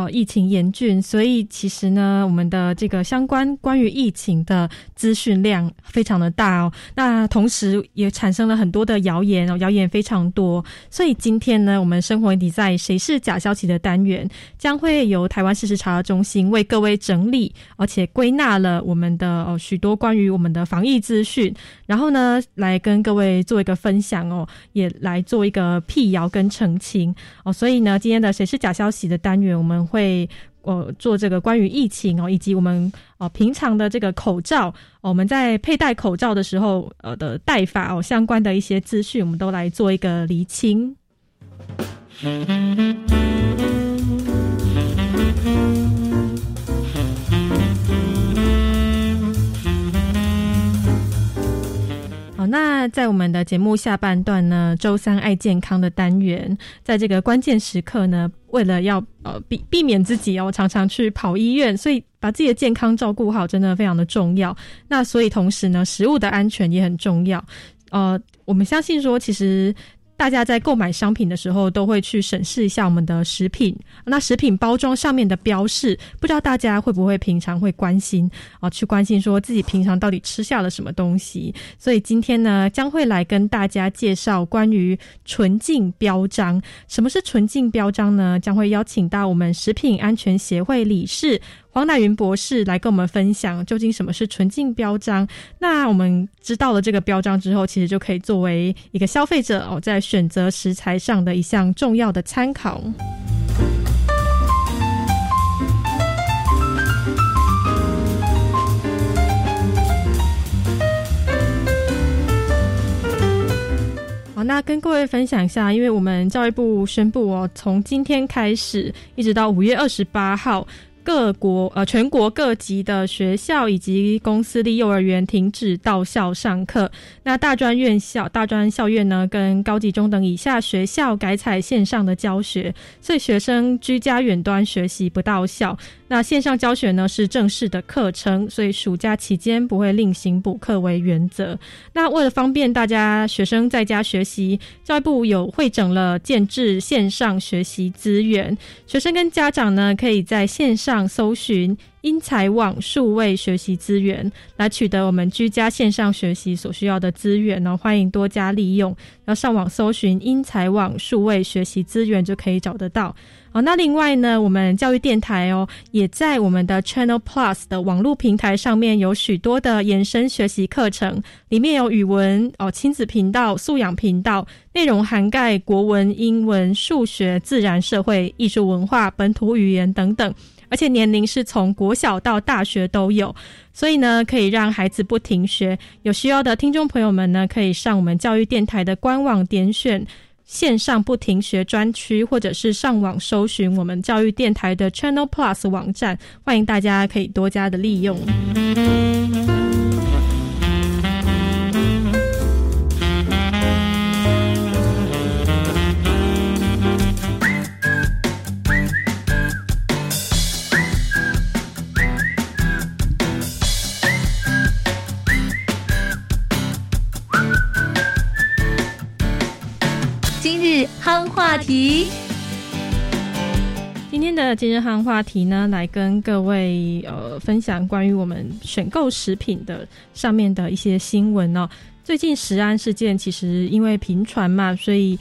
呃，疫情严峻，所以其实呢，我们的这个相关关于疫情的资讯量非常的大哦。那同时也产生了很多的谣言哦，谣言非常多。所以今天呢，我们生活底在谁是假消息的单元，将会由台湾事实查核中心为各位整理，而且归纳了我们的哦许多关于我们的防疫资讯，然后呢，来跟各位做一个分享哦，也来做一个辟谣跟澄清哦。所以呢，今天的谁是假消息的单元，我们。会呃做这个关于疫情哦，以及我们哦平常的这个口罩，我们在佩戴口罩的时候呃的戴法哦相关的一些资讯，我们都来做一个厘清。在我们的节目下半段呢，周三爱健康的单元，在这个关键时刻呢，为了要呃避避免自己哦常常去跑医院，所以把自己的健康照顾好，真的非常的重要。那所以同时呢，食物的安全也很重要。呃，我们相信说，其实。大家在购买商品的时候，都会去审视一下我们的食品。那食品包装上面的标示，不知道大家会不会平常会关心啊？去关心说自己平常到底吃下了什么东西。所以今天呢，将会来跟大家介绍关于纯净标章。什么是纯净标章呢？将会邀请到我们食品安全协会理事。黄乃云博士来跟我们分享究竟什么是纯净标章。那我们知道了这个标章之后，其实就可以作为一个消费者哦，在选择食材上的一项重要的参考。好，那跟各位分享一下，因为我们教育部宣布哦，从今天开始一直到五月二十八号。各国呃，全国各级的学校以及公司立幼儿园停止到校上课。那大专院校、大专校院呢，跟高级中等以下学校改采线上的教学，所以学生居家远端学习不到校。那线上教学呢是正式的课程，所以暑假期间不会另行补课为原则。那为了方便大家学生在家学习，教育部有会整了建制线上学习资源，学生跟家长呢可以在线上搜寻。英才网数位学习资源来取得我们居家线上学习所需要的资源呢，欢迎多加利用。要上网搜寻英才网数位学习资源就可以找得到。哦，那另外呢，我们教育电台哦，也在我们的 Channel Plus 的网络平台上面有许多的延伸学习课程，里面有语文哦、亲子频道、素养频道，内容涵盖国文、英文、数学、自然、社会、艺术、文化、本土语言等等。而且年龄是从国小到大学都有，所以呢，可以让孩子不停学。有需要的听众朋友们呢，可以上我们教育电台的官网点选线上不停学专区，或者是上网搜寻我们教育电台的 Channel Plus 网站。欢迎大家可以多加的利用。夯话题，今天的今日夯话题呢，来跟各位呃分享关于我们选购食品的上面的一些新闻哦。最近食安事件其实因为频传嘛，所以。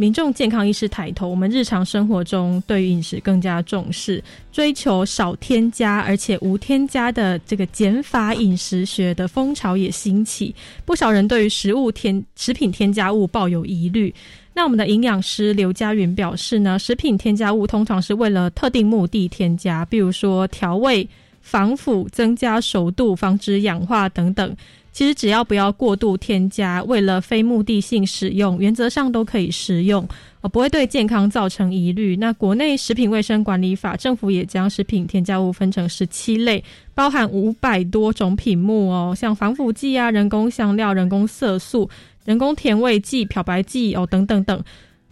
民众健康意识抬头，我们日常生活中对于饮食更加重视，追求少添加而且无添加的这个减法饮食学的风潮也兴起，不少人对于食物添食品添加物抱有疑虑。那我们的营养师刘佳云表示呢，食品添加物通常是为了特定目的添加，比如说调味、防腐、增加熟度、防止氧化等等。其实只要不要过度添加，为了非目的性使用，原则上都可以食用，呃，不会对健康造成疑虑。那国内食品卫生管理法，政府也将食品添加物分成十七类，包含五百多种品目哦，像防腐剂啊、人工香料、人工色素。人工甜味剂、漂白剂哦，等等等，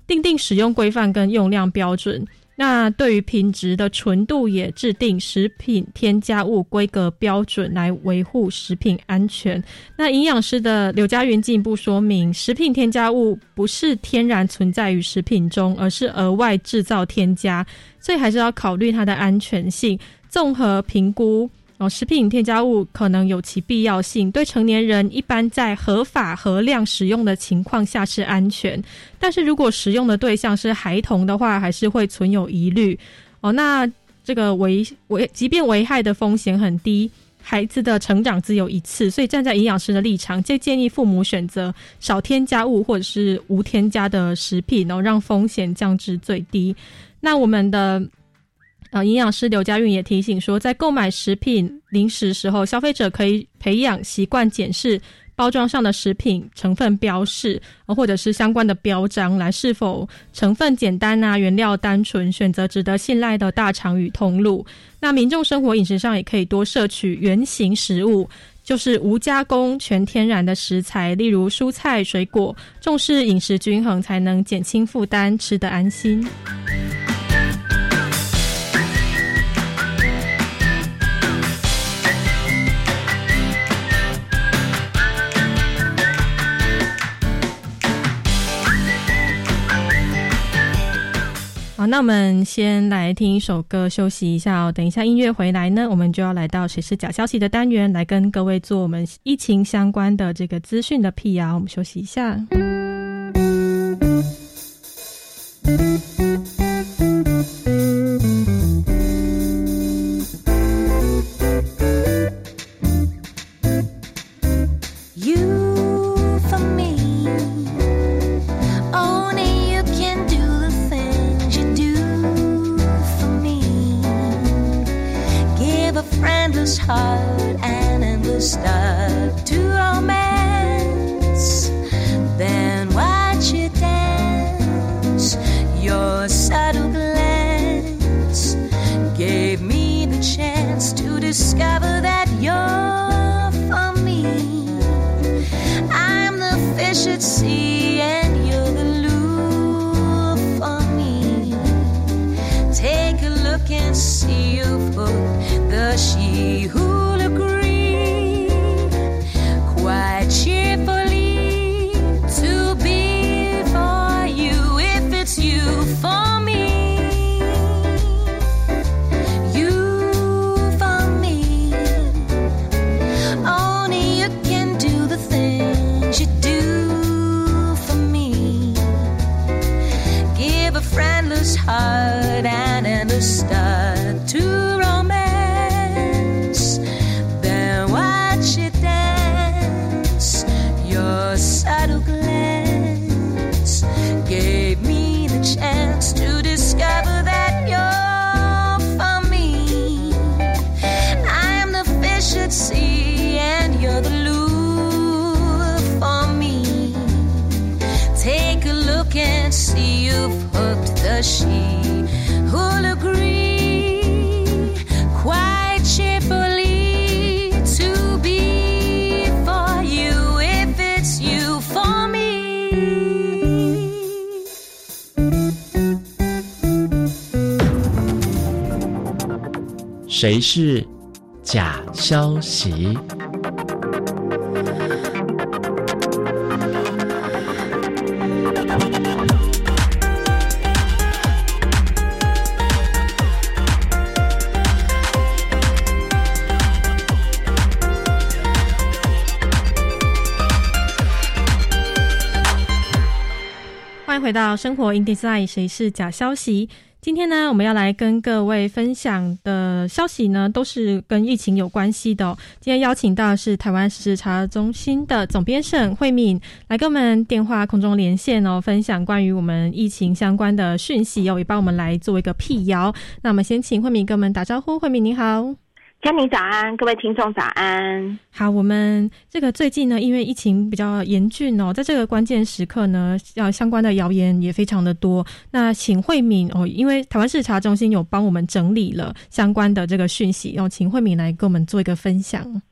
定定使用规范跟用量标准。那对于品质的纯度，也制定食品添加物规格标准来维护食品安全。那营养师的刘家云进一步说明，食品添加物不是天然存在于食品中，而是额外制造添加，所以还是要考虑它的安全性，综合评估。哦，食品添加物可能有其必要性，对成年人一般在合法合量使用的情况下是安全，但是如果使用的对象是孩童的话，还是会存有疑虑。哦，那这个危危，即便危害的风险很低，孩子的成长只有一次，所以站在营养师的立场，就建议父母选择少添加物或者是无添加的食品，然后让风险降至最低。那我们的。呃，营养师刘家韵也提醒说，在购买食品零食时候，消费者可以培养习惯检视包装上的食品成分标示，或者是相关的标章，来是否成分简单啊，原料单纯，选择值得信赖的大厂与通路。那民众生活饮食上也可以多摄取原形食物，就是无加工、全天然的食材，例如蔬菜、水果，重视饮食均衡，才能减轻负担，吃得安心。那我们先来听一首歌，休息一下哦。等一下音乐回来呢，我们就要来到谁是假消息的单元，来跟各位做我们疫情相关的这个资讯的辟谣。我们休息一下。谁是假消息？欢迎回到生活 in design 谁是假消息。今天呢，我们要来跟各位分享的消息呢，都是跟疫情有关系的。今天邀请到是台湾时查中心的总编审慧敏，来跟我们电话空中连线哦，分享关于我们疫情相关的讯息哦，也帮我们来做一个辟谣。那我们先请慧敏跟我们打招呼，慧敏你好。嘉宁早安，各位听众早安。好，我们这个最近呢，因为疫情比较严峻哦，在这个关键时刻呢，要相关的谣言也非常的多。那请慧敏哦，因为台湾视察中心有帮我们整理了相关的这个讯息，然后请慧敏来跟我们做一个分享。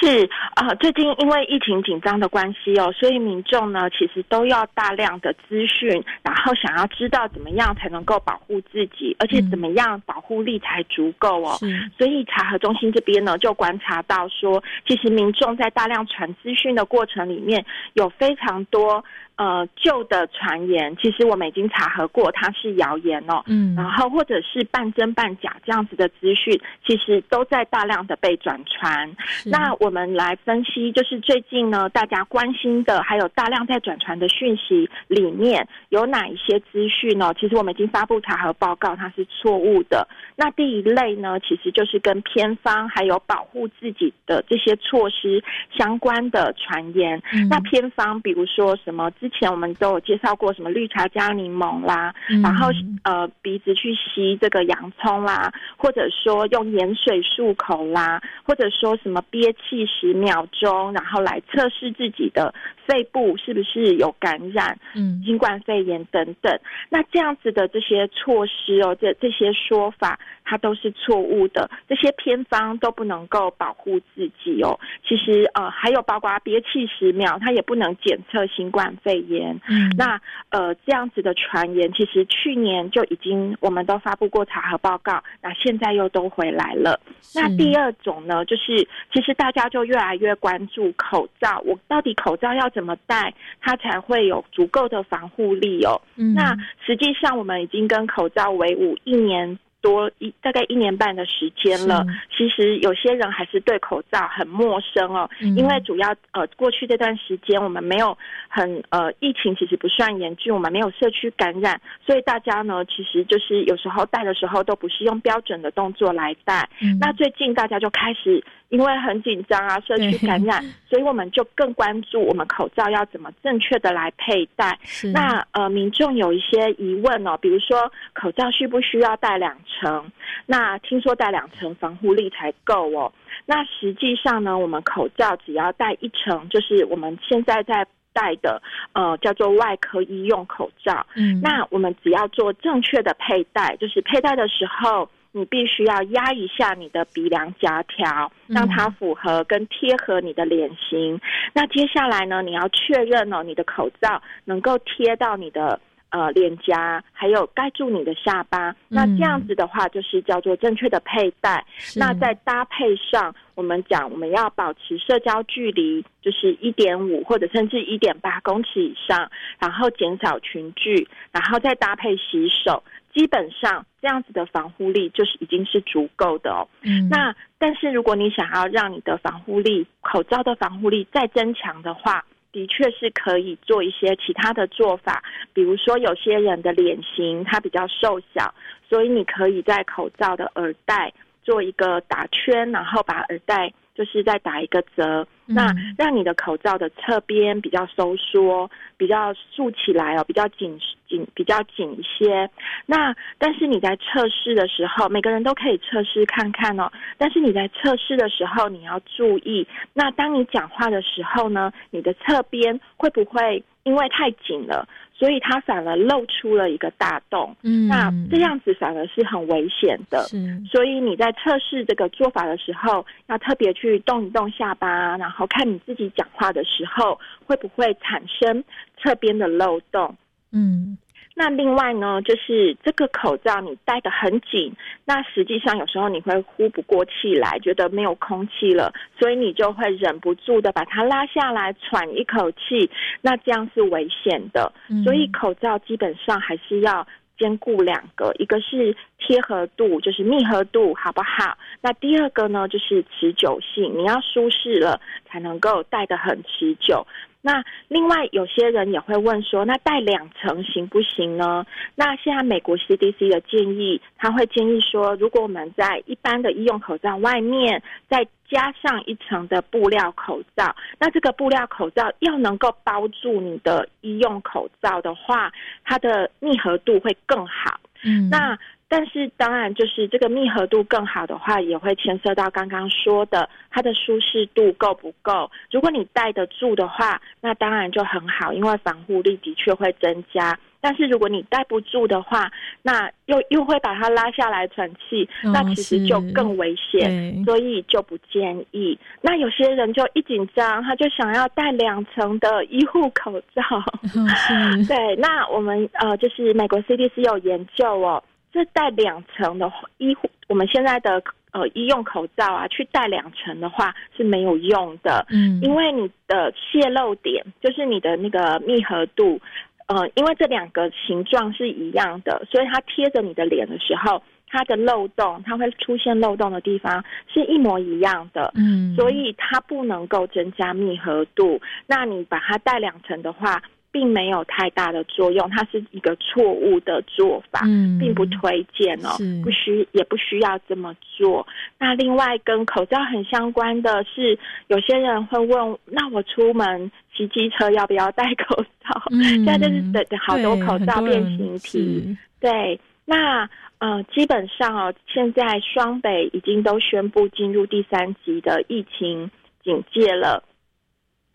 是啊，最近因为疫情紧张的关系哦，所以民众呢其实都要大量的资讯，然后想要知道怎么样才能够保护自己，而且怎么样保护力才足够哦。所以查核中心这边呢就观察到说，其实民众在大量传资讯的过程里面，有非常多。呃，旧的传言其实我们已经查核过，它是谣言哦。嗯，然后或者是半真半假这样子的资讯，其实都在大量的被转传。那我们来分析，就是最近呢，大家关心的还有大量在转传的讯息里面有哪一些资讯呢？其实我们已经发布查核报告，它是错误的。那第一类呢，其实就是跟偏方还有保护自己的这些措施相关的传言。那偏方，比如说什么？之前我们都有介绍过什么绿茶加柠檬啦，然后呃鼻子去吸这个洋葱啦，或者说用盐水漱口啦，或者说什么憋气十秒钟，然后来测试自己的肺部是不是有感染，嗯，新冠肺炎等等。那这样子的这些措施哦，这这些说法。它都是错误的，这些偏方都不能够保护自己哦。其实呃，还有包括憋气十秒，它也不能检测新冠肺炎。嗯，那呃这样子的传言，其实去年就已经我们都发布过查核报告，那现在又都回来了。那第二种呢，就是其实大家就越来越关注口罩，我到底口罩要怎么戴，它才会有足够的防护力哦。嗯，那实际上我们已经跟口罩为伍一年。多一大概一年半的时间了，其实有些人还是对口罩很陌生哦，因为主要呃过去这段时间我们没有很呃疫情其实不算严峻，我们没有社区感染，所以大家呢其实就是有时候戴的时候都不是用标准的动作来戴，那最近大家就开始。因为很紧张啊，社区感染，所以我们就更关注我们口罩要怎么正确的来佩戴。那呃，民众有一些疑问哦，比如说口罩需不需要戴两层？那听说戴两层防护力才够哦。那实际上呢，我们口罩只要戴一层，就是我们现在在戴的呃叫做外科医用口罩。嗯，那我们只要做正确的佩戴，就是佩戴的时候。你必须要压一下你的鼻梁夹条，让它符合跟贴合你的脸型。那接下来呢，你要确认哦，你的口罩能够贴到你的呃脸颊，还有盖住你的下巴。那这样子的话，就是叫做正确的佩戴。那在搭配上，我们讲我们要保持社交距离，就是一点五或者甚至一点八公尺以上，然后减少群聚，然后再搭配洗手。基本上这样子的防护力就是已经是足够的哦。嗯，那但是如果你想要让你的防护力、口罩的防护力再增强的话，的确是可以做一些其他的做法。比如说，有些人的脸型它比较瘦小，所以你可以在口罩的耳带做一个打圈，然后把耳带。就是再打一个折，那让你的口罩的侧边比较收缩，比较竖起来哦，比较紧紧，比较紧一些。那但是你在测试的时候，每个人都可以测试看看哦。但是你在测试的时候，你要注意，那当你讲话的时候呢，你的侧边会不会因为太紧了？所以它反而露出了一个大洞，嗯，那这样子反而是很危险的。是，所以你在测试这个做法的时候，要特别去动一动下巴，然后看你自己讲话的时候会不会产生侧边的漏洞。嗯。那另外呢，就是这个口罩你戴得很紧，那实际上有时候你会呼不过气来，觉得没有空气了，所以你就会忍不住的把它拉下来喘一口气，那这样是危险的。所以口罩基本上还是要兼顾两个，一个是贴合度，就是密合度好不好？那第二个呢，就是持久性，你要舒适了才能够戴得很持久。那另外有些人也会问说，那戴两层行不行呢？那现在美国 CDC 的建议，他会建议说，如果我们在一般的医用口罩外面再加上一层的布料口罩，那这个布料口罩要能够包住你的医用口罩的话，它的密合度会更好。嗯，那但是当然，就是这个密合度更好的话，也会牵涉到刚刚说的它的舒适度够不够。如果你戴得住的话，那当然就很好，因为防护力的确会增加。但是如果你戴不住的话，那又又会把它拉下来喘气，哦那其实就更危险。所以就不建议。那有些人就一紧张，他就想要戴两层的医护口罩。哦，对，那我们呃，就是美国 CDC 有研究哦，这戴两层的医护，我们现在的呃医用口罩啊，去戴两层的话是没有用的，嗯，因为你的泄漏点就是你的那个密合度，呃，因为这两个形状是一样的，所以它贴着你的脸的时候，它的漏洞，它会出现漏洞的地方是一模一样的。嗯，所以它不能够增加密合度。那你把它戴两层的话，并没有太大的作用，它是一个错误的做法，嗯，并不推荐哦是，不需也不需要这么做。那另外跟口罩很相关的是，有些人会问，那我出门骑机车要不要戴口罩？嗯，现在就是的好多口罩变形体是对，那呃，基本上哦，现在双北已经都宣布进入第三级的疫情警戒了。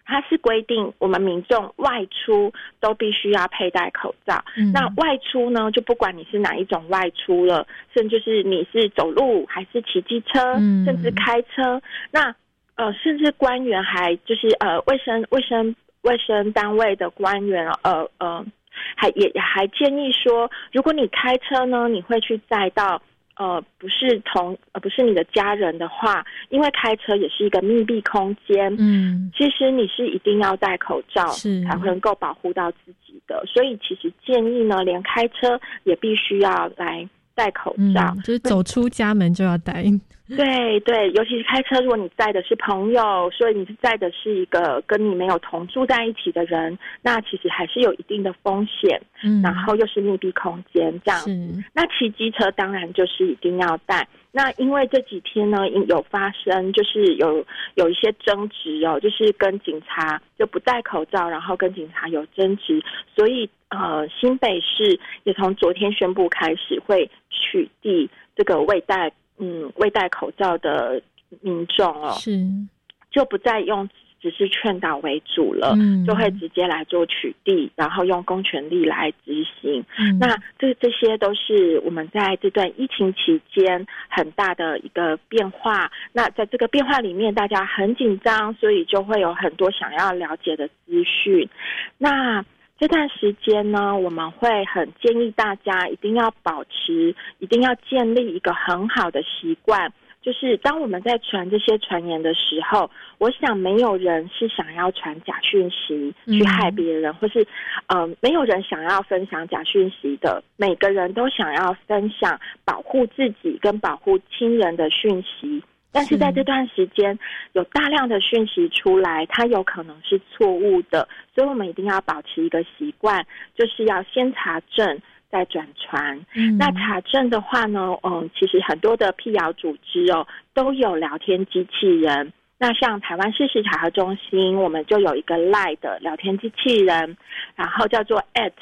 它是规定我们民众外出都必须要佩戴口罩。嗯那外出呢，就不管你是哪一种外出了，甚至是你是走路还是骑机车，嗯甚至开车，那呃，甚至官员还就是呃，卫生卫生卫生单位的官员，呃呃，还也也还建议说，如果你开车呢，你会去载到呃不是同呃不是你的家人的话，因为开车也是一个密闭空间，嗯。其实你是一定要戴口罩是。才能够保护到自己的，所以其实建议呢，连开车也必须要来戴口嗯罩。，就是走出家门就要戴，对对，尤其是开车，如果你载的是朋友，所以你是载的是一个跟你没有同住在一起的人，那其实还是有一定的风险。嗯，然后又是密闭空间这样是那骑机车当然就是一定要戴。那因为这几天呢有发生，就是有有一些争执哦，就是跟警察就不戴口罩，然后跟警察有争执，所以呃新北市也从昨天宣布开始会取缔这个未戴嗯未戴口罩的民众哦，是，就不再用只是劝导为主了。嗯，就会直接来做取缔，然后用公权力来执行。嗯那这这些都是我们在这段疫情期间很大的一个变化。那在这个变化里面，大家很紧张，所以就会有很多想要了解的资讯。那这段时间呢，我们会很建议大家一定要保持，一定要建立一个很好的习惯。就是当我们在传这些传言的时候，我想没有人是想要传假讯息嗯去害别人，或是呃，没有人想要分享假讯息的。每个人都想要分享保护自己跟保护亲人的讯息。但是在这段时间，有大量的讯息出来，它有可能是错误的，所以我们一定要保持一个习惯，就是要先查证再转传。嗯那查证的话呢，嗯，其实很多的辟谣组织哦都有聊天机器人。那像台湾事实查核中心，我们就有一个 Line 的聊天机器人，然后叫做 at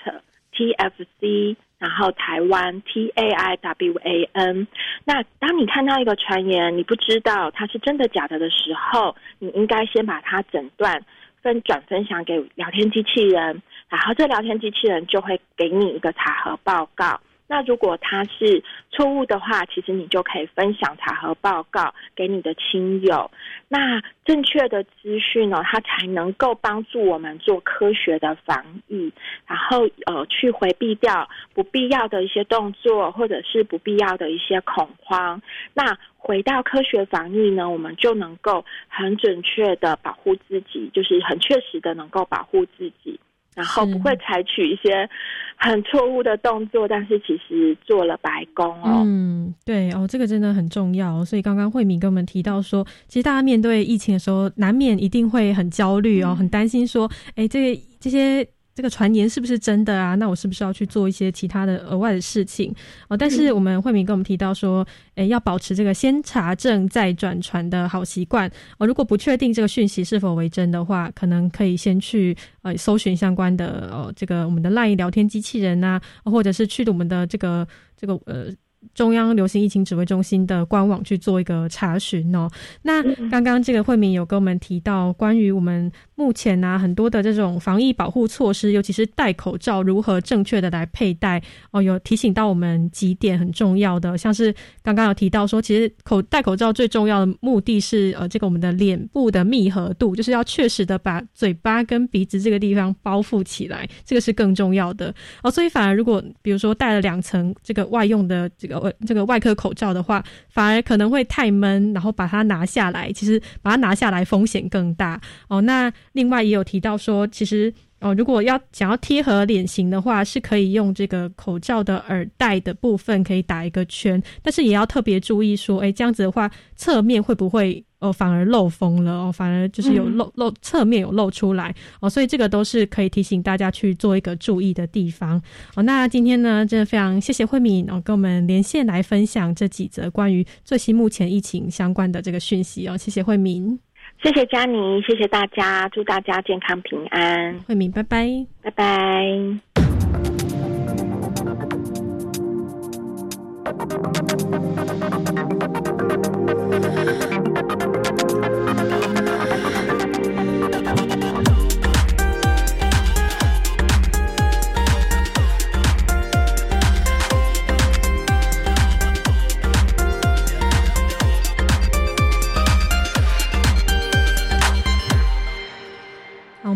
TFC，然后台湾 T A I W A N。那当你看到一个传言，你不知道它是真的假的的时候，你应该先把它诊断。分转分享给聊天机器人，然后这聊天机器人就会给你一个查核报告。那如果它是错误的话，其实你就可以分享查核报告给你的亲友。那正确的资讯呢，它才能够帮助我们做科学的防疫，然后呃去回避掉不必要的一些动作，或者是不必要的一些恐慌。那回到科学防疫呢，我们就能够很准确的保护自己，就是很确实的能够保护自己。然后不会采取一些很错误的动作，但是其实做了白宫哦。嗯，对哦，这个真的很重要哦。所以刚刚慧敏跟我们提到说，其实大家面对疫情的时候，难免一定会很焦虑哦，很担心说，哎，这个这些。这个传言是不是真的啊？那我是不是要去做一些其他的额外的事情哦？但是我们慧敏跟我们提到说，诶，要保持这个先查证再转传的好习惯哦。如果不确定这个讯息是否为真的话，可能可以先去呃搜寻相关的哦，这个我们的 LINE 聊天机器人呐、或者是去我们的这个这个呃。中央流行疫情指挥中心的官网去做一个查询哦。那刚刚这个惠敏有跟我们提到，关于我们目前啊很多的这种防疫保护措施，尤其是戴口罩如何正确的来佩戴哦，有提醒到我们几点很重要的，像是刚刚有提到说，其实口戴口罩最重要的目的是呃这个我们的脸部的密合度，就是要确实的把嘴巴跟鼻子这个地方包覆起来，这个是更重要的哦。所以反而如果比如说戴了两层这个外用的这个呃这个外科口罩的话，反而可能会太闷，然后把它拿下来，其实把它拿下来风险更大哦。那另外也有提到说，其实哦，如果要想要贴合脸型的话，是可以用这个口罩的耳带的部分可以打一个圈，但是也要特别注意说，哎，这样子的话，侧面会不会哦反而漏风了哦，反而就是有漏漏侧面有漏出来哦，所以这个都是可以提醒大家去做一个注意的地方哦。那今天呢，真的非常谢谢慧敏哦，跟我们连线来分享这几则关于最新目前疫情相关的这个讯息哦，谢谢慧敏，谢谢佳妮，谢谢大家，祝大家健康平安，慧敏，拜拜。拜拜。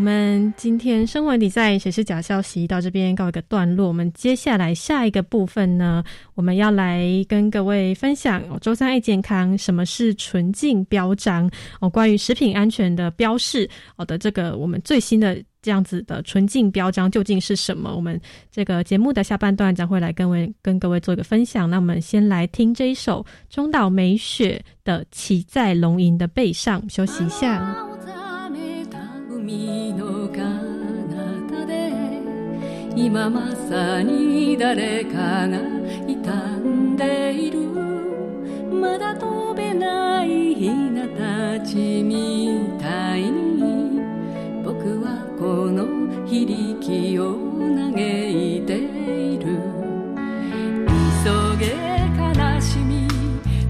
我们今天生活比赛谁是假消息到这边告一个段落。我们接下来下一个部分呢，我们要来跟各位分享哦，周三爱健康什么是纯净标章哦，关于食品安全的标示哦的这个我们最新的这样子的纯净标章究竟是什么？我们这个节目的下半段将会来跟位跟各位做一个分享。那我们先来听这一首中岛美雪的《骑在龙吟的背上》，休息一下。今まさに誰かが傷んでいる。まだ飛べないヒナたちみたいに。僕はこの非力を嘆いている。急げ悲しみ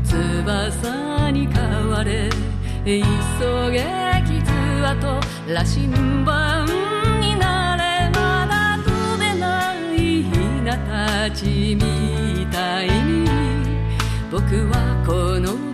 翼に変われ。急げ傷跡羅針盤ちみたいに。僕はこの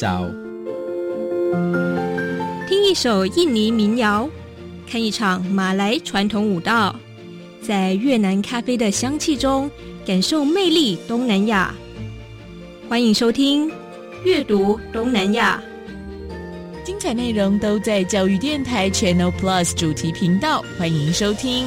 亲早。听一首印尼民谣，看一场马来传统舞蹈，在越南咖啡的香气中，感受魅力东南亚。欢迎收听《阅读东南亚》。精彩内容都在教育电台 Channel Plus 主题频道，欢迎收听。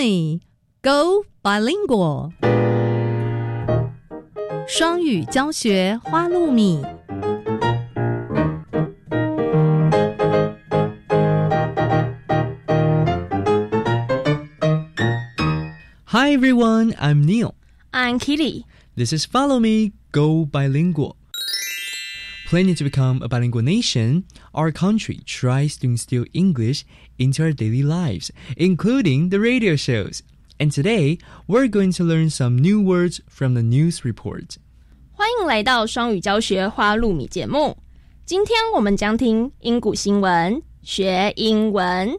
Follow me, go bilingual。双语教学花露米。 Hi everyone, I'm Neil. I'm Kitty. This is Follow Me, Go Bilingual. Planning to become a bilingual nation, our country tries to instill English into our daily lives, including the radio shows. And today, we're going to learn some new words from the news report. 欢迎来到双语教学花露米节目。今天我们将听英古新闻，学英文。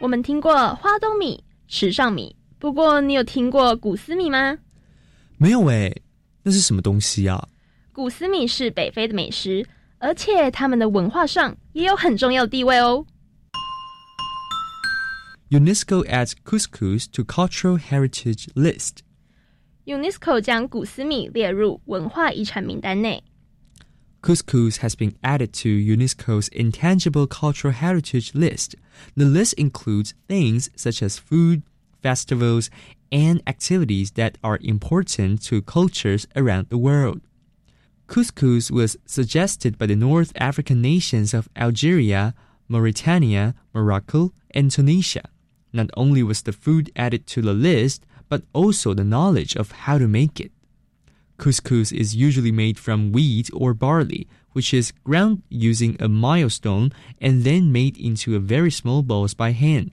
我们听过花东米、池上米，不过你有听过古斯米吗？ 没有诶，那是什么东西啊？古斯米是北非的美食，而且他们的文化上也有很重要的地位哦。 UNESCO adds couscous to cultural heritage list. UNESCO 将古斯米列入文化遗产名单内。 Couscous has been added to UNESCO's Intangible Cultural Heritage list. The list includes things such as food, festivals, and activities that are important to cultures around the world. Couscous was suggested by the North African nations of Algeria, Mauritania, Morocco, and Tunisia. Not only was the food added to the list, but also the knowledge of how to make it. Couscous is usually made from wheat or barley, which is ground using a milestone and then made into a very small balls by hand.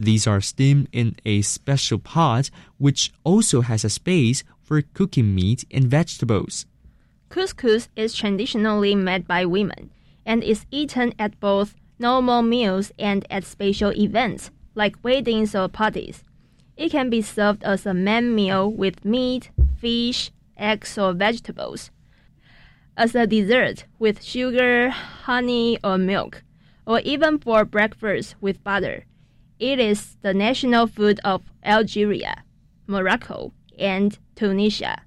These are steamed in a special pot, which also has a space for cooking meat and vegetables. Couscous is traditionally made by women and is eaten at both normal meals and at special events like weddings or parties. It can be served as a main meal with meat, fish, eggs, or vegetables. As a dessert with sugar, honey, or milk, or even for breakfast with butter. It is the national food of Algeria, Morocco, and Tunisia.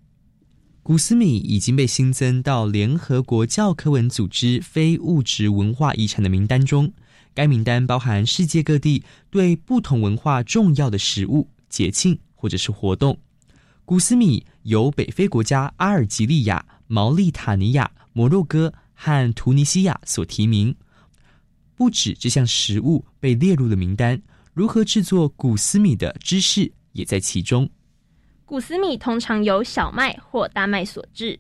古斯米已经被新增到联合国教科文组织非物质文化遗产的名单中。该名单包含世界各地对不同文化重要的食物、节庆或者是活动。古斯米由北非国家阿尔及利亚、毛利塔尼亚、摩洛哥和突尼西亚所提名。不止这项食物被列入了名单，如何制作古斯米的知识也在其中。古斯米通常由小麦或大麦所制，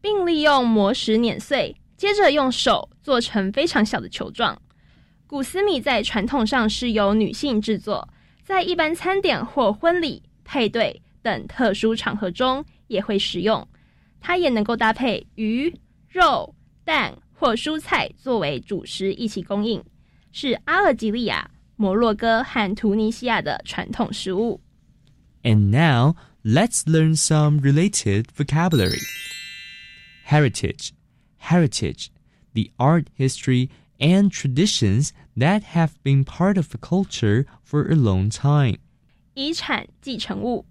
并利用磨石碾碎，接着用手做成非常小的球状。谷斯米在传统上是由女性制作，在一般餐点或婚礼、配对等特殊场合中也会使用。它也能够搭配鱼、肉、蛋或蔬菜作为主食一起供应，是阿尔及利亚、摩洛哥和突尼西亚的传统食物。 And now, let's learn some related vocabulary. Heritage. Heritage. The art, history, and traditions that have been part of a culture for a long time. 遗产继承物，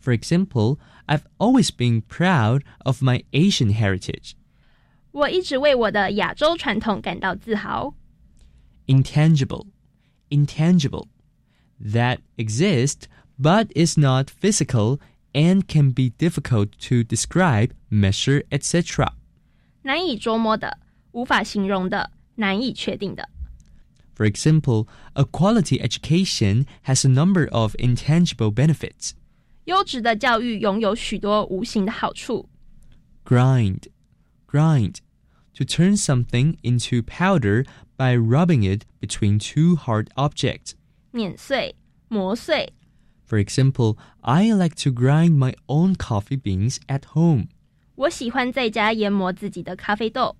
For example, I've always been proud of my Asian heritage. 我一直为我的亚洲传统感到自豪。 Intangible. Intangible. That exists but is not physical and can be difficult to describe, measure, etc. 难以捉摸的，无法形容的，难以确定的。 For example, a quality education has a number of intangible benefits. 优质的教育拥有许多无形的好处。 Grind. Grind. To turn something into powder by rubbing it between two hard objects. 碾碎、磨碎。 For example, I like to grind my own coffee beans at home. 我喜欢在家研磨自己的咖啡豆。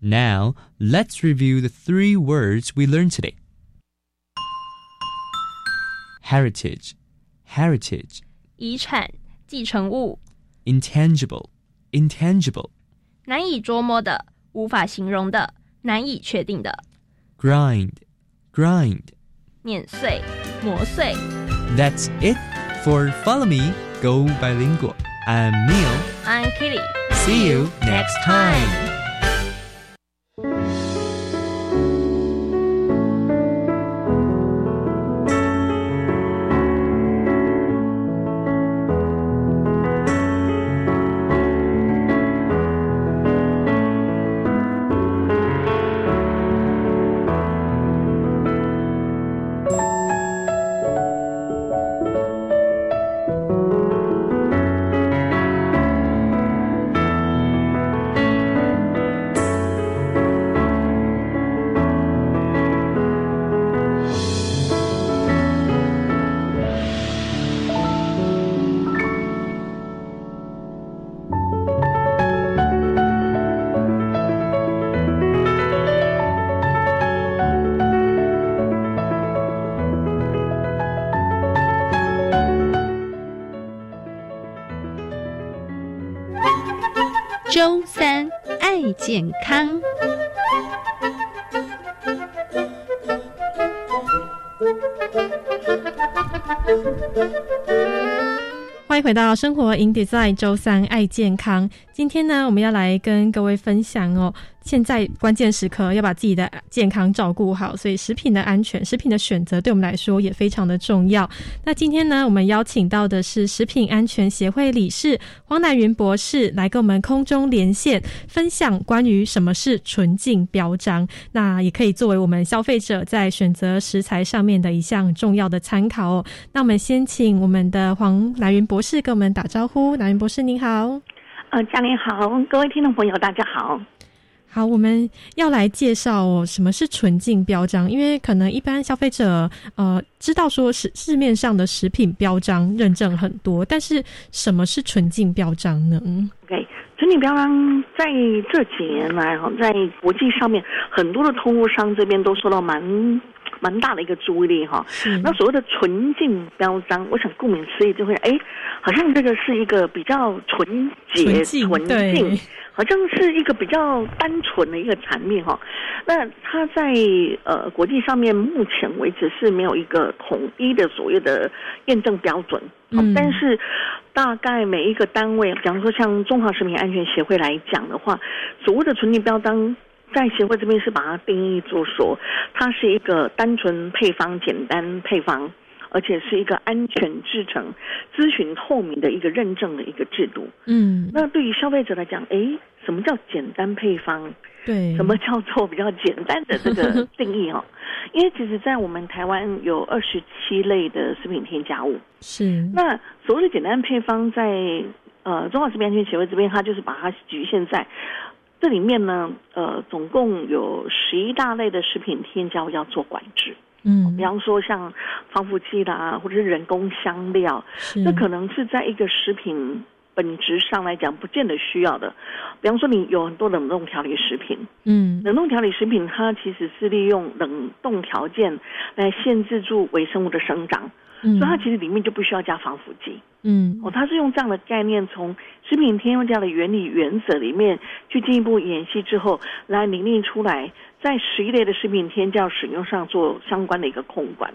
Now, let's review the three words we learned today. Heritage, heritage, 遗产、继承物， intangible, intangible, 难以捉摸的，无法形容的， 难以确定的。 grind, grind. 碾碎、磨碎。 That's it for Follow Me, Go Bilingual. I'm Neil. I'm Kitty. See you next time. 健康。欢迎回到生活 in design 周三爱健康。今天呢，我们要来跟各位分享哦，现在关键时刻要把自己的健康照顾好，所以食品的安全、食品的选择对我们来说也非常的重要。那今天呢，我们邀请到的是食品安全协会理事黄乃云博士来跟我们空中连线，分享关于什么是纯净标章，那也可以作为我们消费者在选择食材上面的一项重要的参考哦。那我们先请我们的黄乃云博士跟我们打招呼，乃云博士您好。呃，嘉玲好，各位听众朋友大家好。好，我们要来介绍哦，什么是纯净标章？因为可能一般消费者呃知道说市市面上的食品标章认证很多，但是什么是纯净标章呢？OK，纯净标章在这几年来哈，在国际上面很多的通路商这边都受到蛮蛮大的一个注意力哈。那所谓的纯净标章，我想顾名思义就会哎，好像这个是一个比较纯洁、纯净。好像是一个比较单纯的一个产品哈，那它在呃国际上面目前为止是没有一个统一的所谓的验证标准，哦嗯但是大概每一个单位，比方说像中华食品安全协会来讲的话，所谓的纯净标章。在协会这边是把它定义做说，它是一个单纯配方、简单配方，而且是一个安全制成、咨询透明的一个认证的一个制度。嗯，那对于消费者来讲，诶，什么叫简单配方？对，什么叫做比较简单的这个 定义哦？因为其实，在我们台湾有二十七类的食品添加物。是那所谓的简单配方在，呃中华食品安全协会这边，它就是把它局限在这里面呢，呃，总共有十一大类的食品添加物要做管制。嗯，比方说像防腐剂啦，或者是人工香料，那可能是在一个食品本质上来讲，不见得需要的。比方说，你有很多冷冻调理食品，嗯，冷冻调理食品它其实是利用冷冻条件来限制住微生物的生长，嗯所以它其实里面就不需要加防腐剂。嗯哦，它是用这样的概念，从食品添加的原理原则里面去进一步演析之后，来拟定出来，在十一类的食品添加使用上做相关的一个控管。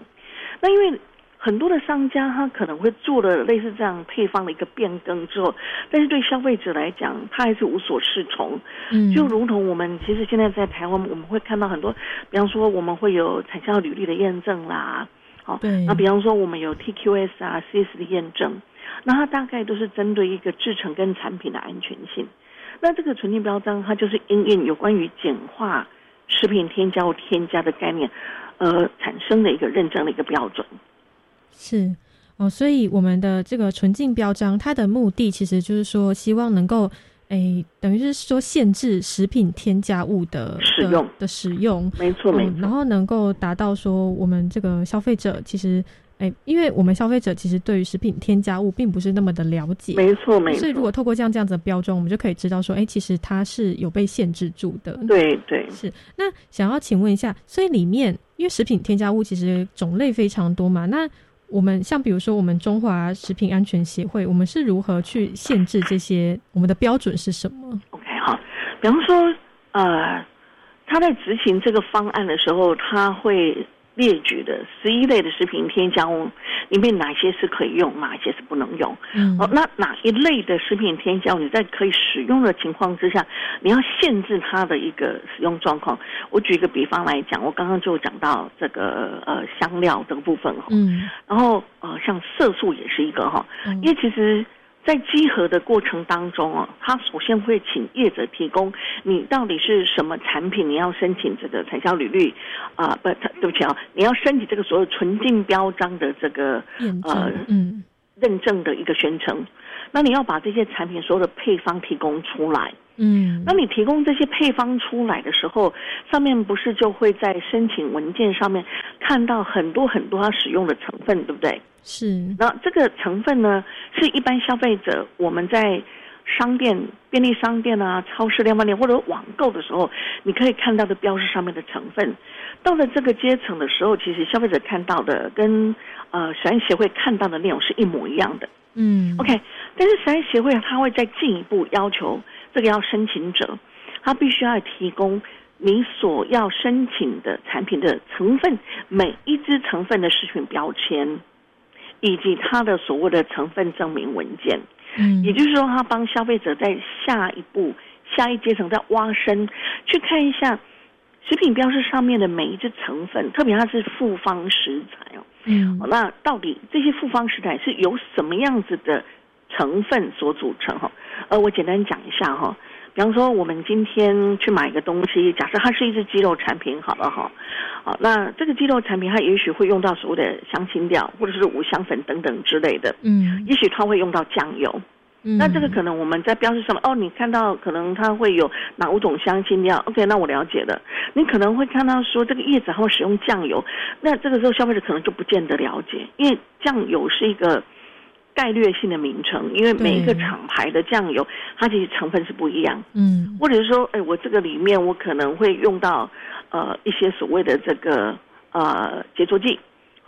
那因为很多的商家他可能会做了类似这样配方的一个变更之后，但是对消费者来讲，他还是无所适从。嗯就如同我们其实现在在台湾，我们会看到很多，比方说我们会有产销履历的验证啦，好、对那比方说我们有 TQS 啊、CS 的验证，那它大概都是针对一个制成跟产品的安全性。那这个纯净标章，它就是因应有关于简化食品添加物添加的概念，呃，产生的一个认证的一个标准。是哦，所以我们的这个纯净标章，它的目的其实就是说，希望能够。诶，等于是说限制食品添加物的使用的的使用，没错没错嗯然后能够达到说我们这个消费者其实，诶，因为我们消费者其实对于食品添加物并不是那么的了解，没错没错所以如果透过这样这样子的标装，我们就可以知道说，诶，其实它是有被限制住的。对对是。那想要请问一下，所以里面因为食品添加物其实种类非常多嘛，那我们像比如说我们中华食品安全协会，我们是如何去限制这些？我们的标准是什么？OK 好，比方说，呃，他在执行这个方案的时候，他会列举的十一类的食品添加物里面哪些是可以用，哪些是不能用。嗯哦，那哪一类的食品添加物你在可以使用的情况之下，你要限制它的一个使用状况。我举一个比方来讲，我刚刚就讲到这个呃香料这个部分哈，嗯然后呃像色素也是一个哈，嗯因为其实。在稽核的过程当中啊，他首先会请业者提供你到底是什么产品，你要申请这个产销履历啊、不，对不起啊，你要申请这个所有纯净标章的这个呃嗯认证的一个宣称。那你要把这些产品所有的配方提供出来。嗯那你提供这些配方出来的时候，上面不是就会在申请文件上面看到很多很多它使用的成分，对不对？是那这个成分呢，是一般消费者我们在商店、便利商店啊、超市、量贩店或者网购的时候，你可以看到的标识上面的成分。到了这个阶层的时候，其实消费者看到的跟呃食安协会看到的内容是一模一样的。嗯 OK，但是食安协会他会再进一步要求这个要申请者，他必须要提供你所要申请的产品的成分每一支成分的食品标签，以及它的所谓的成分证明文件。嗯也就是说，他帮消费者在下一步、下一阶层在挖深，去看一下食品标识上面的每一支成分，特别它是复方食材哦。嗯哦那到底这些复方食材是由什么样子的成分所组成？哈，呃，我简单讲一下哈。比方说，我们今天去买一个东西，假设它是一只鸡肉产品，好了哈，好，那这个鸡肉产品它也许会用到所谓的香辛料或者是五香粉等等之类的，嗯也许它会用到酱油。嗯那这个可能我们在标识上面，哦，你看到可能它会有哪五种香辛料？OK，那我了解了。你可能会看到说这个叶子它会使用酱油，那这个时候消费者可能就不见得了解，因为酱油是一个概略性的名称，因为每一个厂牌的酱油它其实成分是不一样，嗯。或者是说，哎，我这个里面我可能会用到呃一些所谓的这个呃洁浊剂。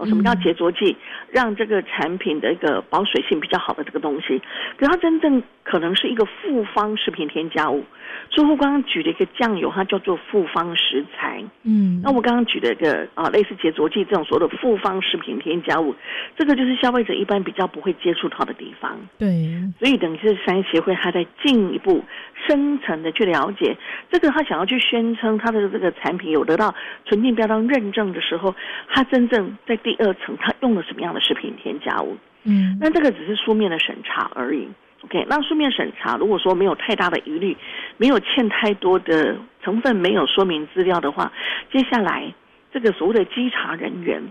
哦，什么叫洁浊剂？让这个产品的一个保水性比较好的这个东西，可它真正可能是一个复方食品添加物。所以我刚刚举了一个酱油，它叫做复方食材。嗯那我刚刚举了一个啊，类似洁浊剂这种所谓的复方食品添加物，这个就是消费者一般比较不会接触到的地方。对所以等于是三协会，它在进一步深层的去了解这个，他想要去宣称他的这个产品有得到纯净标章认证的时候，他真正在第二层，他用了什么样的食品添加物？嗯那这个只是书面的审查而已。OK，那书面审查如果说没有太大的疑虑，没有欠太多的成分，没有说明资料的话，接下来这个所谓的稽查人员，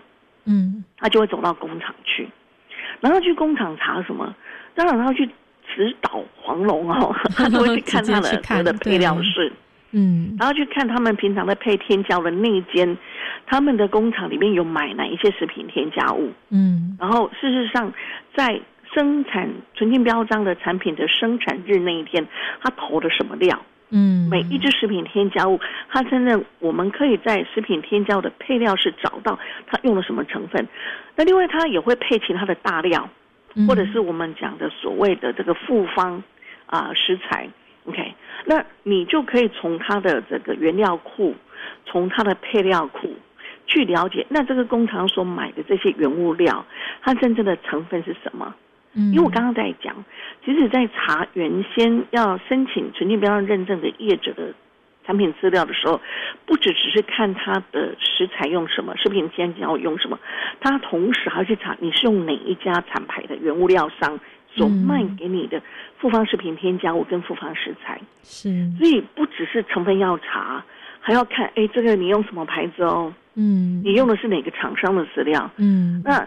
嗯他就会走到工厂去，然后去工厂查什么？当然他要去直捣黄龙哦，他都会去看他的直接去看所有的配料室，嗯。然后去看他们平常在配添加的那一间，他们的工厂里面有买哪一些食品添加物，嗯。然后事实上在生产纯净标章的产品的生产日那一天，他投的什么料？嗯，每一只食品添加物，它真的我们可以在食品添加物的配料是找到它用了什么成分。那另外，它也会配其他的大料，嗯或者是我们讲的所谓的这个复方啊、食材。OK，那你就可以从它的这个原料库，从它的配料库去了解，那这个工厂所买的这些原物料，它真正的成分是什么？嗯因为我刚刚在讲，即使在查原先要申请纯净标章认证的业者的产品资料的时候，不只只是看它的食材用什么，食品添加物用什么，它同时还要去查你是用哪一家厂牌的原物料商所嗯卖给你的复方食品添加物跟复方食材。是所以不只是成分要查，还要看，哎，这个你用什么牌子哦？嗯你用的是哪个厂商的资料？嗯那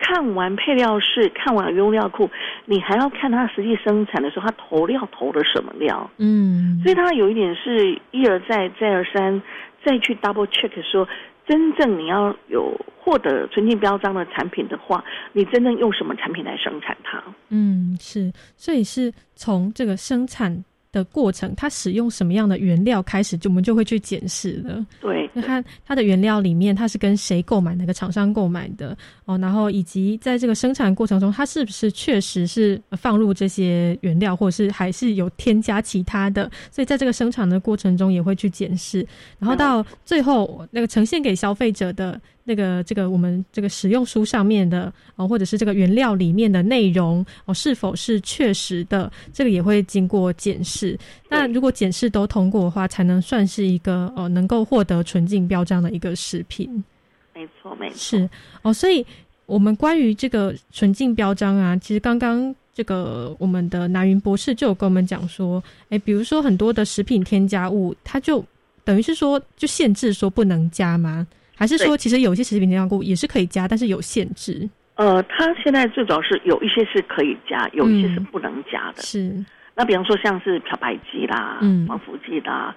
看完配料室，看完原物料库，你还要看它实际生产的时候，它投料投的什么料？嗯所以它有一点是一而再，再而三，再去 double check 说，真正你要有获得纯净标章的产品的话，你真正用什么产品来生产它？嗯是，所以是从这个生产的过程，它使用什么样的原料开始，就我们就会去检视了。对，那它它的原料里面，它是跟谁购买，哪个厂商购买的哦，然后以及在这个生产过程中，它是不是确实是放入这些原料，或者是还是有添加其他的，所以在这个生产的过程中也会去检视，然后到最后那个呈现给消费者的那个这个我们这个使用书上面的哦，或者是这个原料里面的内容哦，是否是确实的，这个也会经过检视。那如果检视都通过的话，才能算是一个哦能够获得纯净标章的一个食品。没错，没错，是哦，所以我们关于这个纯净标章啊，其实刚刚这个我们的南云博士就有跟我们讲说，哎，比如说很多的食品添加物，它就等于是说就限制说不能加吗？还是说其实有一些食品添加物也是可以加，但是有限制？呃，它现在最主要是有一些是可以加，有一些是嗯。不能加的。是，那比方说像是漂白剂啦、嗯。防腐剂啦、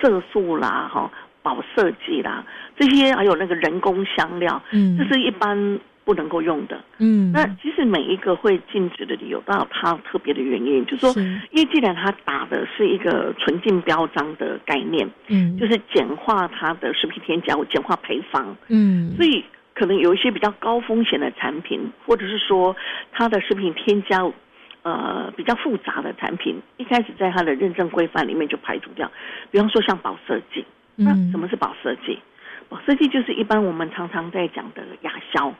色素啦、哈保色剂啦，这些还有那个人工香料，嗯。这是一般不能够用的。嗯，那其实每一个会禁止的理由，都有它特别的原因，就是说，是因为既然它打的是一个纯净标章的概念，嗯就是简化它的食品添加物，简化配方，嗯所以可能有一些比较高风险的产品，或者是说它的食品添加物。呃，比较复杂的产品，一开始在它的认证规范里面就排除掉。比方说像保色剂，那嗯什么是保色剂？保色剂就是一般我们常常在讲的亚硝。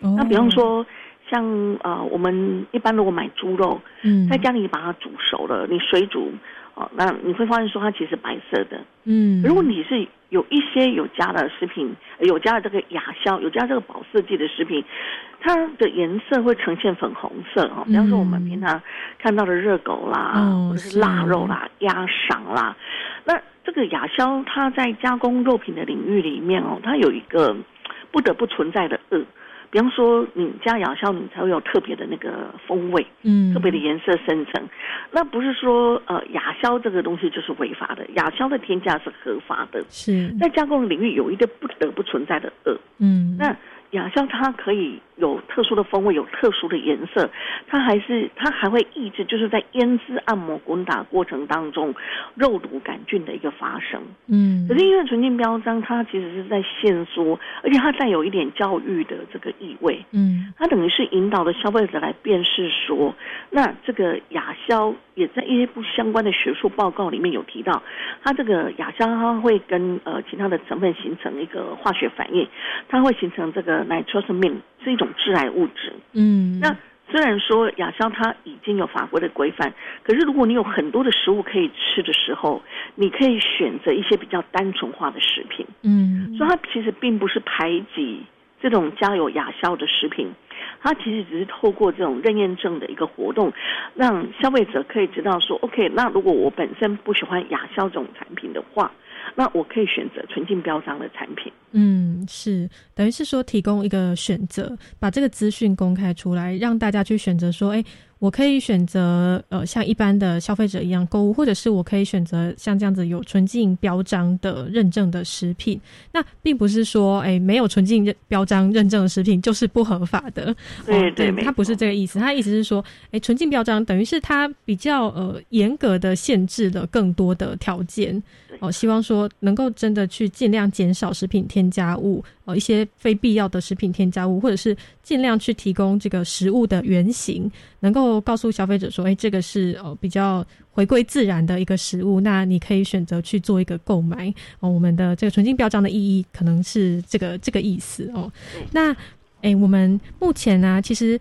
哦那比方说，像呃，我们一般如果买猪肉，嗯在家里把它煮熟了，你水煮，哦，那你会发现说它其实白色的。嗯，如果你是有一些有加的食品，有加了这个亚硝，有加这个保色剂的食品，它的颜色会呈现粉红色哦。比方说我们平常看到的热狗啦，哦或者是腊肉啦、鸭肠啦，那这个亚硝它在加工肉品的领域里面哦，它有一个不得不存在的恶。比方说，你加亚硝，你才会有特别的那个风味，嗯特别的颜色生成。那不是说呃亚硝这个东西就是违法的，亚硝的添加是合法的。是在加工领域有一个不得不存在的恶。嗯那亚硝它可以有特殊的风味，有特殊的颜色，它还是它还会抑制，就是在腌制、按摩、滚打过程当中肉毒杆菌的一个发生。嗯可是因为纯净标章，它其实是在限缩，而且它带有一点教育的这个意味。嗯它等于是引导了消费者来辨识说，那这个亚硝也在一些不相关的学术报告里面有提到，它这个亚硝它会跟呃其他的成分形成一个化学反应，它会形成这个 nitrosamine 是一种致癌物质。嗯那虽然说亚硝它已经有法规的规范，可是如果你有很多的食物可以吃的时候，你可以选择一些比较单纯化的食品。嗯所以它其实并不是排挤这种加有亚硝的食品，它其实只是透过这种认验证的一个活动，让消费者可以知道说，OK，那如果我本身不喜欢亚硝这种产品的话，那我可以选择纯净标章的产品。嗯，是等于是说提供一个选择，把这个资讯公开出来，让大家去选择说，哎。我可以选择呃像一般的消费者一样购物，或者是我可以选择像这样子有纯净标章的认证的食品。那并不是说哎没有纯净标章认证的食品就是不合法的。对对，它不是这个意思。它意思是说，哎，纯净标章等于是它比较呃严格的限制了更多的条件。哦，希望说能够真的去尽量减少食品添加物，哦，一些非必要的食品添加物，或者是尽量去提供这个食物的原型，能够告诉消费者说，哎，这个是哦比较回归自然的一个食物，那你可以选择去做一个购买。哦，我们的这个纯净标章的意义可能是这个这个意思哦。那，哎，我们目前呢，其实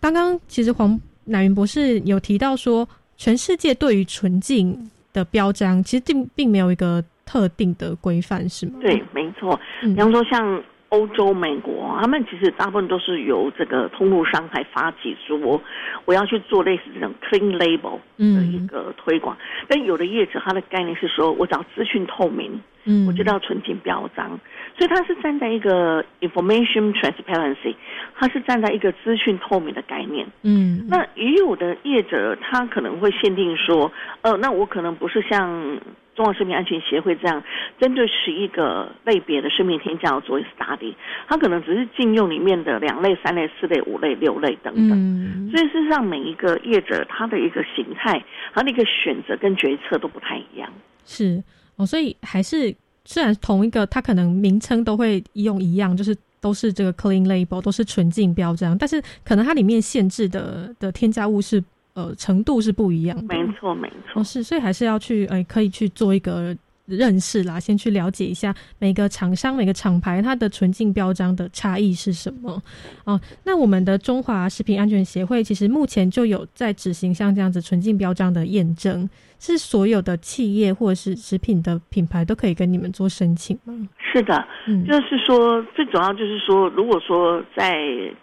刚刚其实黄乃云博士有提到说，全世界对于纯净。的标章其实并并没有一个特定的规范，是吗？对，没错。比方说像欧洲、美国，他们其实大部分都是由这个通路商来发起说，我要去做类似这种 clean label 的一个推广。但有的业者他的概念是说，我只要资讯透明，嗯，我就要纯净标章。所以他是站在一个 information transparency，他是站在一个资讯透明的概念。嗯，那已有的业者他可能会限定说，呃，那我可能不是像中华食品安全协会这样，针对十一个类别的食品添加做 study，他可能只是禁用里面的两类、三类、四类、五类、六类等等。嗯，所以事实上每一个业者他的一个形态，他的一个选择跟决策都不太一样。是哦，所以还是。虽然同一个，它可能名称都会用一样，就是都是这个 clean label，都是纯净标章，但是可能它里面限制的的添加物是呃程度是不一样的。没错，没错。是，所以还是要去呃可以去做一个认识啦，先去了解一下每个厂商、每个厂牌它的纯净标章的差异是什么。哦，那我们的中华食品安全协会其实目前就有在执行像这样子纯净标章的验证。是所有的企业或者是食品的品牌都可以跟你们做申请吗？是的，嗯，就是说最主要就是说，如果说在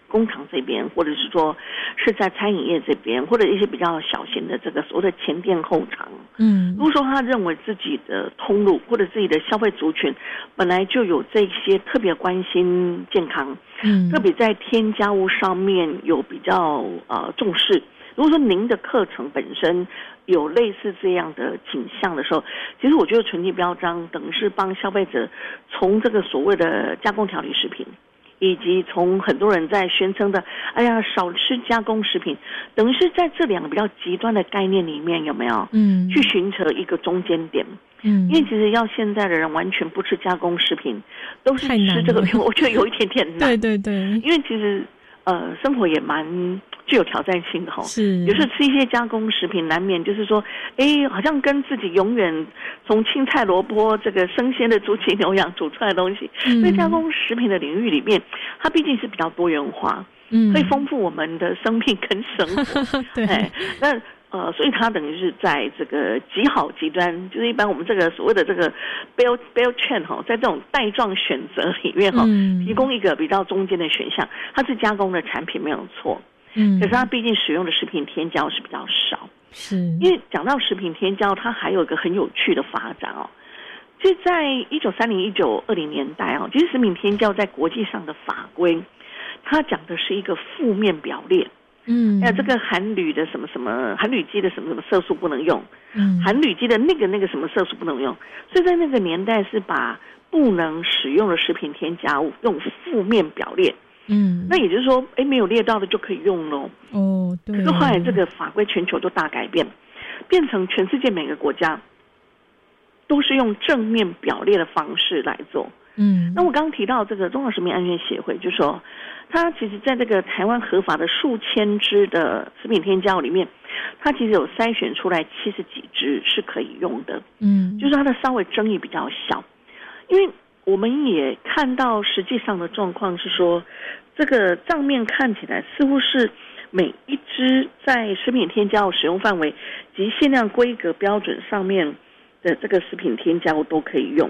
工厂这边，或者是说是在餐饮业这边，或者一些比较小型的这个所谓的前店后厂，嗯，如果说他认为自己的通路或者自己的消费族群本来就有这些特别关心健康，嗯，特别在添加物上面有比较呃重视。如果说您的课程本身有类似这样的景象的时候，其实我觉得纯净标章等于是帮消费者从这个所谓的加工调理食品，以及从很多人在宣称的“哎呀少吃加工食品”，等于是在这两个比较极端的概念里面有没有？嗯，去寻求一个中间点。嗯，因为其实要现在的人完全不吃加工食品，都是吃这个，我觉得有一点点难。对对对，因为其实呃，生活也蛮。具有挑战性的哈，是。有时候吃一些加工食品，难免就是说，哎，好像跟自己永远从青菜萝卜这个生鲜的猪禽牛羊煮出来的东西，在加工食品的领域里面，它毕竟是比较多元化，嗯，会丰富我们的生命跟生活。对，那呃，所以它等于是在这个极好极端，就是一般我们这个所谓的这个 bell bell chain 哈，在这种带状选择里面哈，提供一个比较中间的选项，它是加工的产品没有错。嗯，可是它毕竟使用的食品添加是比较少，是。因为讲到食品添加，它还有一个很有趣的发展哦。就在一九三零、一九二零年代哦，其实食品添加在国际上的法规，它讲的是一个负面表列，嗯，那这个含铝的什么什么，含铝基的什么什么色素不能用，嗯，含铝基的那个那个什么色素不能用，所以在那个年代是把不能使用的食品添加物用负面表列。嗯，那也就是说，哎，没有列到的就可以用喽。哦，对。可是后来这个法规全球都大改变，变成全世界每个国家都是用正面表列的方式来做。嗯，那我刚刚提到这个中华食品安全协会，就说它其实在这个台湾合法的数千支的食品添加物里面，它其实有筛选出来七十几支是可以用的。嗯，就是它的稍微争议比较小，因为。我们也看到，实际上的状况是说，这个账面看起来似乎是每一只在食品添加物使用范围及限量规格标准上面的这个食品添加物都可以用。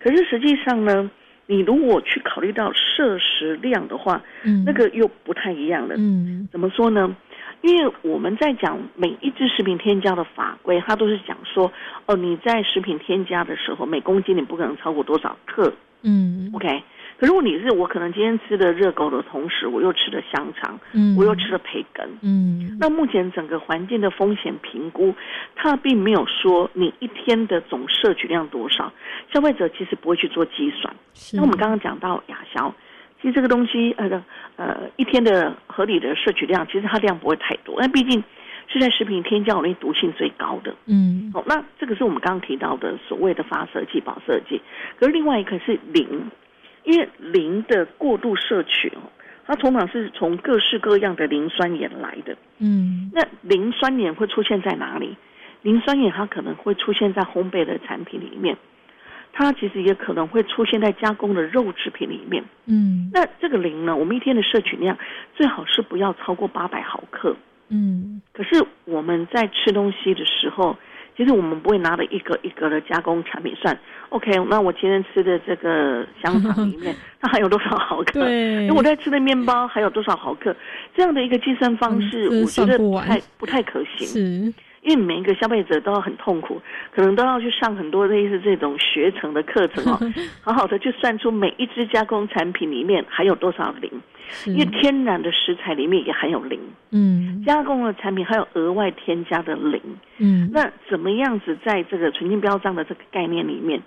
可是实际上呢，你如果去考虑到摄食量的话，嗯，那个又不太一样了。嗯，怎么说呢？因为我们在讲每一只食品添加的法规，它都是讲说，哦，你在食品添加的时候，每公斤你不可能超过多少克。嗯，OK。可如果你是我可能今天吃的热狗的同时，我又吃了香肠，嗯我又吃了培根，嗯那目前整个环境的风险评估，它并没有说你一天的总摄取量多少，消费者其实不会去做计算。那我们刚刚讲到亚硝，其实这个东西呃呃一天的合理的摄取量，其实它量不会太多，那毕竟是在食品添加里面毒性最高的。嗯哦，那这个是我们刚刚提到的所谓的发射剂、保射剂，可是另外一个是磷，因为磷的过度摄取哦，它通常是从各式各样的磷酸盐来的。嗯那磷酸盐会出现在哪里？磷酸盐它可能会出现在烘焙的产品里面，它其实也可能会出现在加工的肉制品里面。嗯那这个磷呢，我们一天的摄取量最好是不要超过八百毫克。嗯可是我们在吃东西的时候，其实我们不会拿了一格一格的加工产品算。OK，那我今天吃的这个香肠里面，它含有多少毫克？对因为我在吃的面包还有多少毫克？这样的一个计算方式，嗯我觉得太不太可行。是因为每一个消费者都要很痛苦，可能都要去上很多类似这种学程的课程哦，好好的去算出每一支加工产品里面含有多少磷，因为天然的食材里面也含有磷，嗯加工的产品还有额外添加的磷。嗯那怎么样子在这个纯净标章的这个概念里面，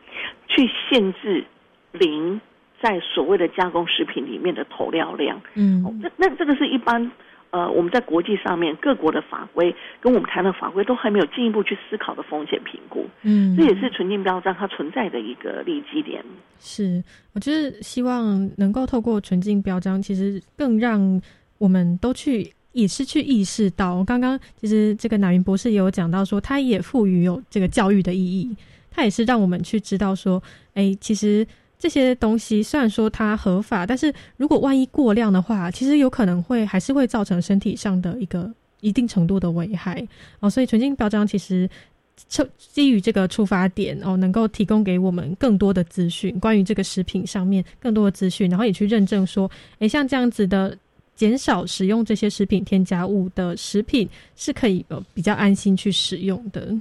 去限制磷在所谓的加工食品里面的投料量？嗯那那这个是一般呃我们在国际上面各国的法规跟我们台湾的法规都还没有进一步去思考的风险评估。嗯这也是纯净标章它存在的一个利基点。是，我就是希望能够透过纯净标章，其实更让我们都去。也是去意识到，刚刚其实这个南云博士也有讲到说，他也赋予有这个教育的意义，他也是让我们去知道说，哎，其实这些东西虽然说它合法，但是如果万一过量的话，其实有可能会还是会造成身体上的一个一定程度的危害哦。所以纯净标章其实基基于这个出发点哦，能够提供给我们更多的资讯，关于这个食品上面更多的资讯，然后也去认证说，诶，像这样子的。减少使用这些食品添加物的食品是可以呃比较安心去使用的，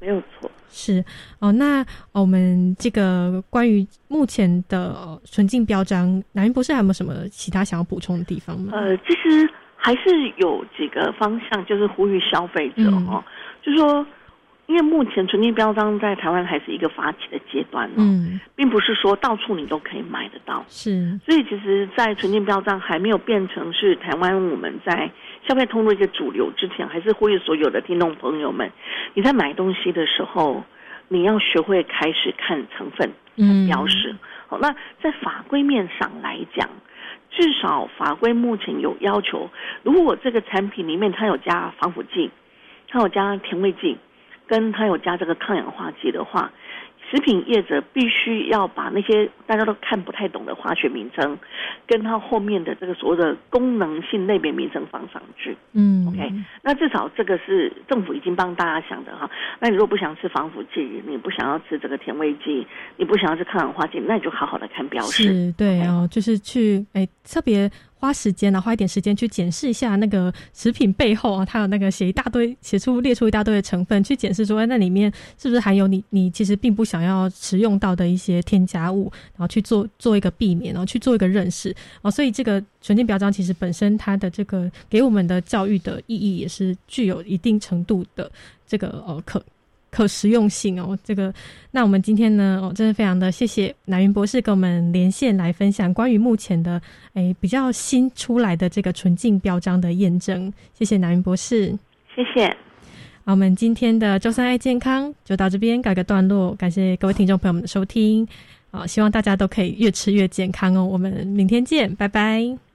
没有错。是哦，那我们这个关于目前的呃纯净标章，南云博士还有没有什么其他想要补充的地方吗？呃，其实还是有几个方向，就是呼吁消费者哦，就说。因为目前纯净标章在台湾还是一个发起的阶段哦，嗯，并不是说到处你都可以买得到。是，所以其实，在纯净标章还没有变成是台湾我们在消费通路一个主流之前，还是呼吁所有的听众朋友们，你在买东西的时候，你要学会开始看成分、看标识。好、那在法规面上来讲，至少法规目前有要求，如果这个产品里面它有加防腐剂，它有加甜味剂。跟它有加这个抗氧化剂的话，食品业者必须要把那些大家都看不太懂的化学名称，跟它后面的这个所谓的功能性类别名称放上去。嗯，OK，那至少这个是政府已经帮大家想的哈。那你如果不想吃防腐剂，你不想要吃这个甜味剂，你不想要吃抗氧化剂，那你就好好的看标识。是，对哦，就是去哎特别。花时间呢，花一点时间去检视一下那个食品背后啊，它有那个写一大堆，写出列出一大堆的成分，去检视说，哎，那里面是不是含有你 你其实并不想要食用到的一些添加物，然后去做做一个避免，然后去做一个认识哦。所以这个纯净表彰其实本身它的这个给我们的教育的意义也是具有一定程度的这个呃可。可食用性哦，这个那我们今天呢，哦，真的非常的谢谢南云博士跟我们连线来分享关于目前的诶比较新出来的这个纯净标章的验证，谢谢南云博士，谢谢。好，我们今天的周三爱健康就到这边告个段落，感谢各位听众朋友们的收听，啊，希望大家都可以越吃越健康哦，我们明天见，拜拜。